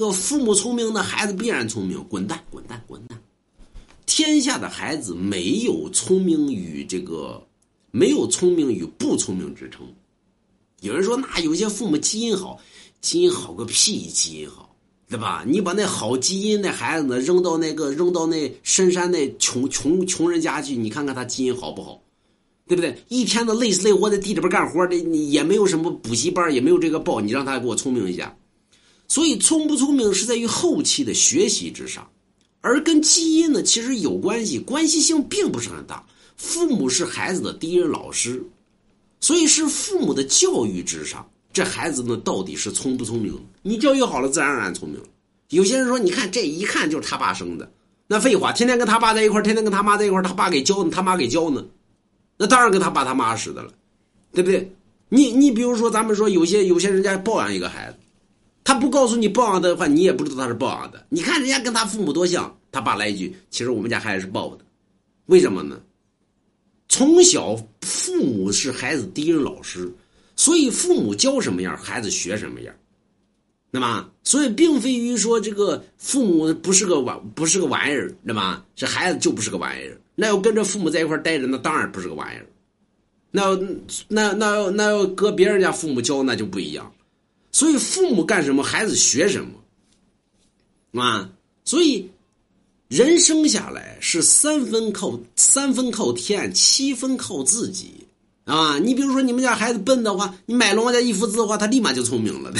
个父母聪明，的孩子必然聪明。滚蛋，滚蛋，滚蛋！天下的孩子没有聪明与这个，没有聪明与不聪明之称。有人说，那有些父母基因好，基因好个屁，基因好，对吧？你把那好基因那孩子呢扔到那个扔到那深山那穷穷穷人家去，你看看他基因好不好？对不对？一天的累死累活在地里边干活的，也没有什么补习班，也没有这个报，你让他给我聪明一下。所以，聪不聪明是在于后期的学习之上，而跟基因呢其实有关系，关系性并不是很大。父母是孩子的第一任老师，所以是父母的教育之上，这孩子呢到底是聪不聪明？你教育好了，自然而然聪明。有些人说，你看这一看就是他爸生的，那废话，天天跟他爸在一块天天跟他妈在一块他爸给教呢，他妈给教呢，那当然跟他爸他妈似的了，对不对？你你比如说，咱们说有些有些人家抱养一个孩子。不告诉你抱养的话，你也不知道他是抱养的。你看人家跟他父母多像，他爸来一句：“其实我们家孩子是抱的。”为什么呢？从小父母是孩子第一任老师，所以父母教什么样，孩子学什么样。那么，所以并非于说这个父母不是个玩不是个玩意儿，对吧？这孩子就不是个玩意儿。那要跟着父母在一块待着，那当然不是个玩意儿。那那那要那要搁别人家父母教，那就不一样。所以父母干什么，孩子学什么，啊？所以人生下来是三分靠三分靠天，七分靠自己啊！你比如说，你们家孩子笨的话，你买龙王家一幅字的话，他立马就聪明了。